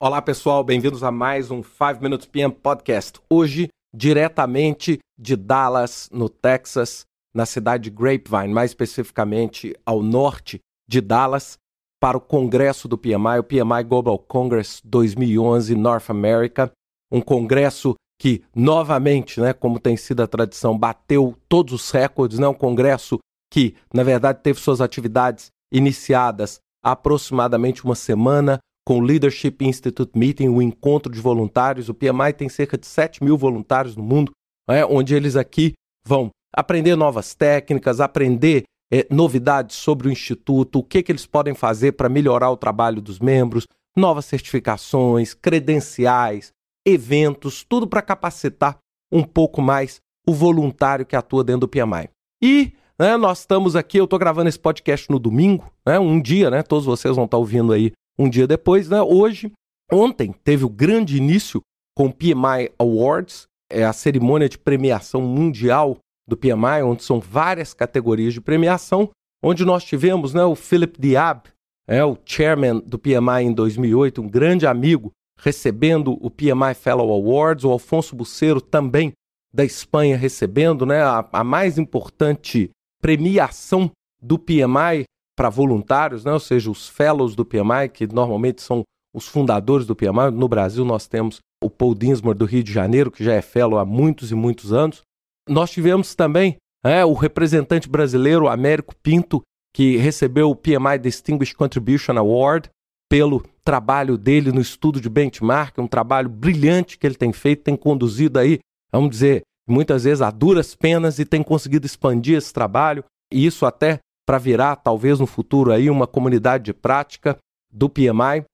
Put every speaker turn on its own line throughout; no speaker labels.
Olá pessoal, bem-vindos a mais um 5 Minutes PM Podcast. Hoje, diretamente de Dallas, no Texas, na cidade de Grapevine, mais especificamente ao norte de Dallas, para o congresso do PMI, o PMI Global Congress 2011 North America, um congresso que novamente, né, como tem sido a tradição, bateu todos os recordes, né, um congresso que, na verdade, teve suas atividades iniciadas há aproximadamente uma semana, com o Leadership Institute Meeting, o encontro de voluntários. O PMI tem cerca de 7 mil voluntários no mundo, né, onde eles aqui vão aprender novas técnicas, aprender é, novidades sobre o Instituto, o que, que eles podem fazer para melhorar o trabalho dos membros, novas certificações, credenciais, eventos, tudo para capacitar um pouco mais o voluntário que atua dentro do PMI. E né, nós estamos aqui, eu estou gravando esse podcast no domingo, né, um dia, né, todos vocês vão estar tá ouvindo aí um dia depois. Né, hoje, ontem, teve o grande início com o PMI Awards, é a cerimônia de premiação mundial do PMI, onde são várias categorias de premiação, onde nós tivemos né, o Philip Diab, é, o chairman do PMI em 2008, um grande amigo, recebendo o PMI Fellow Awards, o Alfonso Buceiro também da Espanha recebendo né, a, a mais importante premiação do PMI para voluntários, né, ou seja, os fellows do PMI, que normalmente são os fundadores do PMI. No Brasil nós temos o Paul Dinsmore do Rio de Janeiro, que já é fellow há muitos e muitos anos. Nós tivemos também é, o representante brasileiro, Américo Pinto, que recebeu o PMI Distinguished Contribution Award pelo trabalho dele no estudo de benchmark, um trabalho brilhante que ele tem feito, tem conduzido aí, vamos dizer, muitas vezes a duras penas e tem conseguido expandir esse trabalho, e isso até para virar, talvez no futuro, aí uma comunidade de prática do PMI.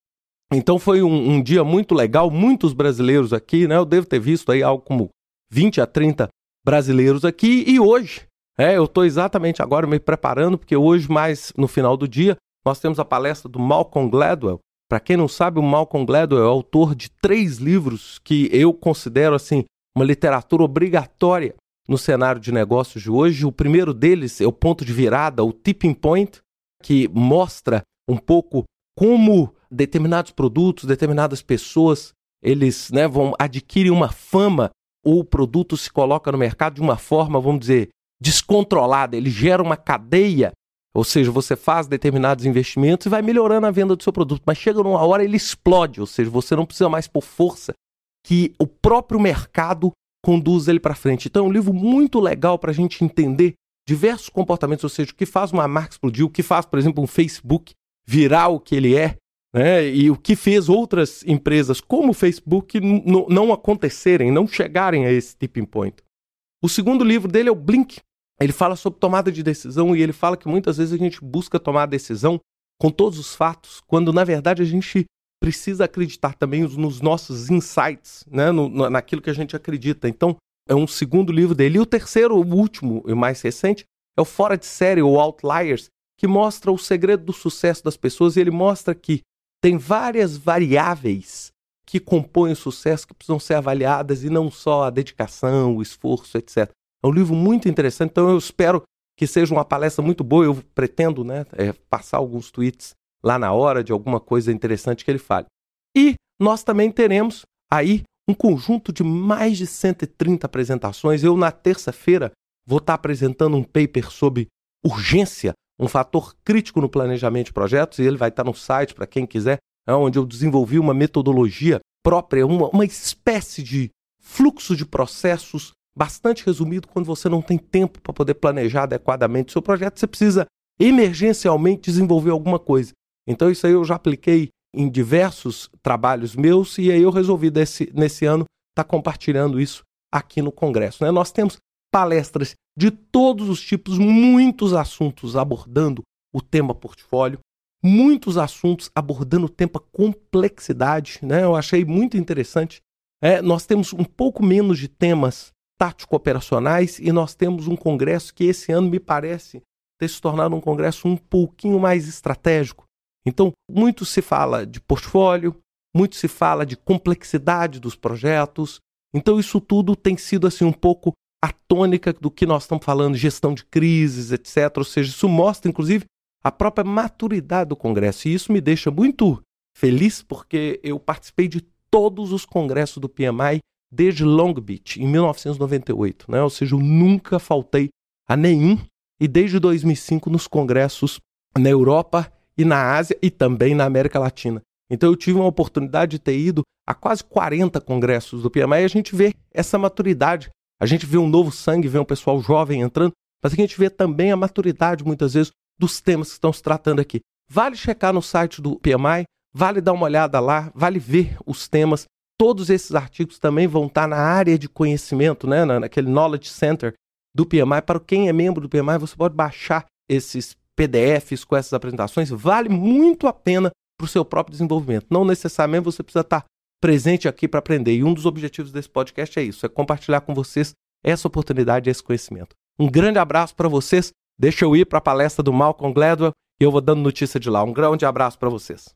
Então foi um, um, dia muito legal, muitos brasileiros aqui, né? Eu devo ter visto aí algo como 20 a 30 brasileiros aqui, e hoje, é, eu estou exatamente agora me preparando, porque hoje, mais no final do dia, nós temos a palestra do Malcolm Gladwell. Para quem não sabe, o Malcolm Gladwell é autor de três livros que eu considero assim uma literatura obrigatória no cenário de negócios de hoje. O primeiro deles é o ponto de virada, o tipping point, que mostra um pouco como determinados produtos, determinadas pessoas, eles né, vão adquirir uma fama ou o produto se coloca no mercado de uma forma, vamos dizer, descontrolada. Ele gera uma cadeia ou seja, você faz determinados investimentos e vai melhorando a venda do seu produto, mas chega numa hora ele explode, ou seja, você não precisa mais por força que o próprio mercado conduz ele para frente. Então é um livro muito legal para a gente entender diversos comportamentos, ou seja, o que faz uma marca explodir, o que faz, por exemplo, um Facebook virar o que ele é, né? e o que fez outras empresas como o Facebook não acontecerem, não chegarem a esse tipping point. O segundo livro dele é o Blink, ele fala sobre tomada de decisão e ele fala que muitas vezes a gente busca tomar a decisão com todos os fatos, quando na verdade a gente precisa acreditar também nos nossos insights, né? No, naquilo que a gente acredita. Então, é um segundo livro dele. E o terceiro, o último e mais recente, é o Fora de Série, ou Outliers, que mostra o segredo do sucesso das pessoas e ele mostra que tem várias variáveis que compõem o sucesso que precisam ser avaliadas e não só a dedicação, o esforço, etc. É um livro muito interessante, então eu espero que seja uma palestra muito boa. Eu pretendo né, é, passar alguns tweets lá na hora de alguma coisa interessante que ele fale. E nós também teremos aí um conjunto de mais de 130 apresentações. Eu, na terça-feira, vou estar apresentando um paper sobre urgência, um fator crítico no planejamento de projetos, e ele vai estar no site para quem quiser, é onde eu desenvolvi uma metodologia própria, uma, uma espécie de fluxo de processos bastante resumido, quando você não tem tempo para poder planejar adequadamente o seu projeto, você precisa emergencialmente desenvolver alguma coisa. Então, isso aí eu já apliquei em diversos trabalhos meus e aí eu resolvi desse, nesse ano estar tá compartilhando isso aqui no Congresso. Né? Nós temos palestras de todos os tipos, muitos assuntos abordando o tema portfólio, muitos assuntos abordando o tema complexidade. Né? Eu achei muito interessante. É, nós temos um pouco menos de temas tático-operacionais e nós temos um congresso que esse ano me parece ter se tornado um congresso um pouquinho mais estratégico. Então, muito se fala de portfólio, muito se fala de complexidade dos projetos. Então, isso tudo tem sido assim um pouco a tônica do que nós estamos falando, gestão de crises, etc. Ou seja, isso mostra, inclusive, a própria maturidade do Congresso. E isso me deixa muito feliz porque eu participei de todos os congressos do PMI desde Long Beach, em 1998. Né? Ou seja, eu nunca faltei a nenhum. E desde 2005 nos congressos na Europa e na Ásia e também na América Latina. Então eu tive uma oportunidade de ter ido a quase 40 congressos do PMI e a gente vê essa maturidade. A gente vê um novo sangue, vê um pessoal jovem entrando, mas a gente vê também a maturidade, muitas vezes, dos temas que estão se tratando aqui. Vale checar no site do PMI, vale dar uma olhada lá, vale ver os temas. Todos esses artigos também vão estar na área de conhecimento, né, naquele Knowledge Center do PMI. Para quem é membro do PMI, você pode baixar esses PDFs com essas apresentações. Vale muito a pena para o seu próprio desenvolvimento. Não necessariamente você precisa estar presente aqui para aprender. E um dos objetivos desse podcast é isso: é compartilhar com vocês essa oportunidade, esse conhecimento. Um grande abraço para vocês. Deixa eu ir para a palestra do Malcolm Gladwell e eu vou dando notícia de lá. Um grande abraço para vocês.